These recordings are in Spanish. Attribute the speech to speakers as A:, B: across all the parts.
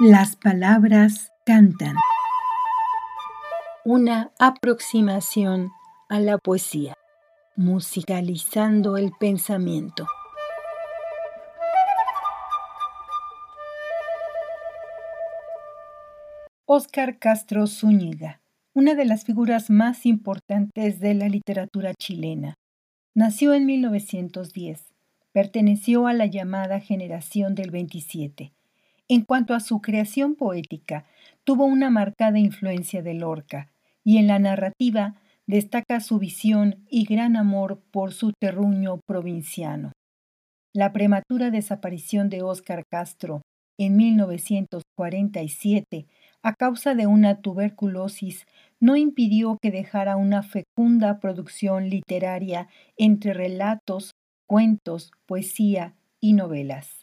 A: Las palabras cantan. Una aproximación a la poesía, musicalizando el pensamiento. Óscar Castro Zúñiga, una de las figuras más importantes de la literatura chilena. Nació en 1910. Perteneció a la llamada generación del 27 en cuanto a su creación poética, tuvo una marcada influencia de Lorca, y en la narrativa destaca su visión y gran amor por su terruño provinciano. La prematura desaparición de Óscar Castro en 1947 a causa de una tuberculosis no impidió que dejara una fecunda producción literaria entre relatos, cuentos, poesía y novelas.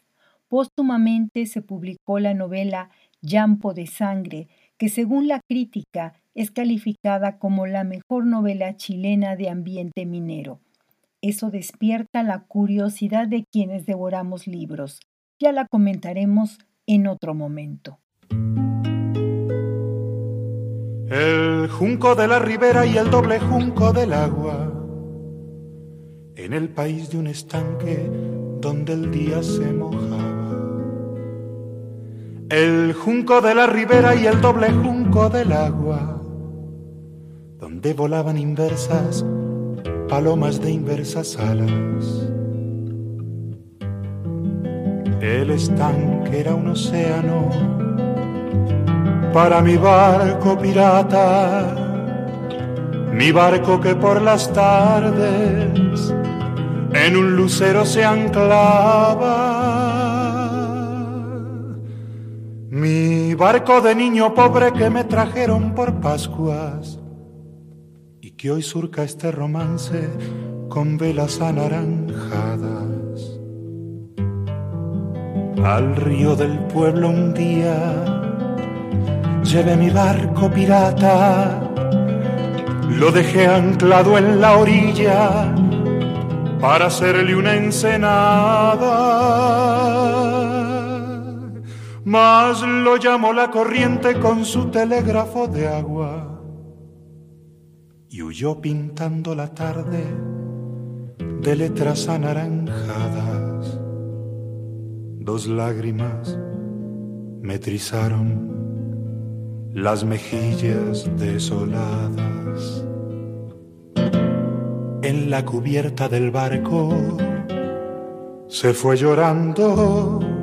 A: Póstumamente se publicó la novela Llampo de Sangre, que según la crítica es calificada como la mejor novela chilena de ambiente minero. Eso despierta la curiosidad de quienes devoramos libros. Ya la comentaremos en otro momento.
B: El junco de la ribera y el doble junco del agua. En el país de un estanque donde el día se moja el junco de la ribera y el doble junco del agua, donde volaban inversas palomas de inversas alas. El estanque era un océano para mi barco pirata, mi barco que por las tardes en un lucero se anclaba barco de niño pobre que me trajeron por Pascuas. Y que hoy surca este romance con velas anaranjadas. Al río del pueblo un día llevé mi barco pirata, lo dejé anclado en la orilla para hacerle una ensenada mas lo llamó la corriente con su telégrafo de agua y huyó pintando la tarde de letras anaranjadas. Dos lágrimas me trizaron las mejillas desoladas. En la cubierta del barco se fue llorando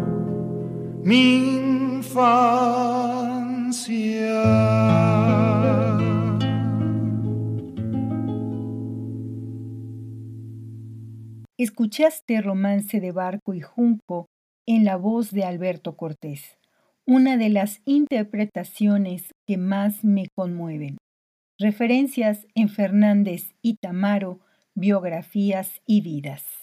A: Escuchaste Romance de Barco y Junco en la voz de Alberto Cortés, una de las interpretaciones que más me conmueven. Referencias en Fernández y Tamaro, biografías y vidas.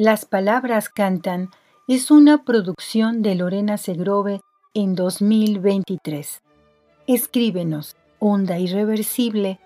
A: Las palabras cantan es una producción de Lorena Segrove en 2023. Escríbenos onda irreversible.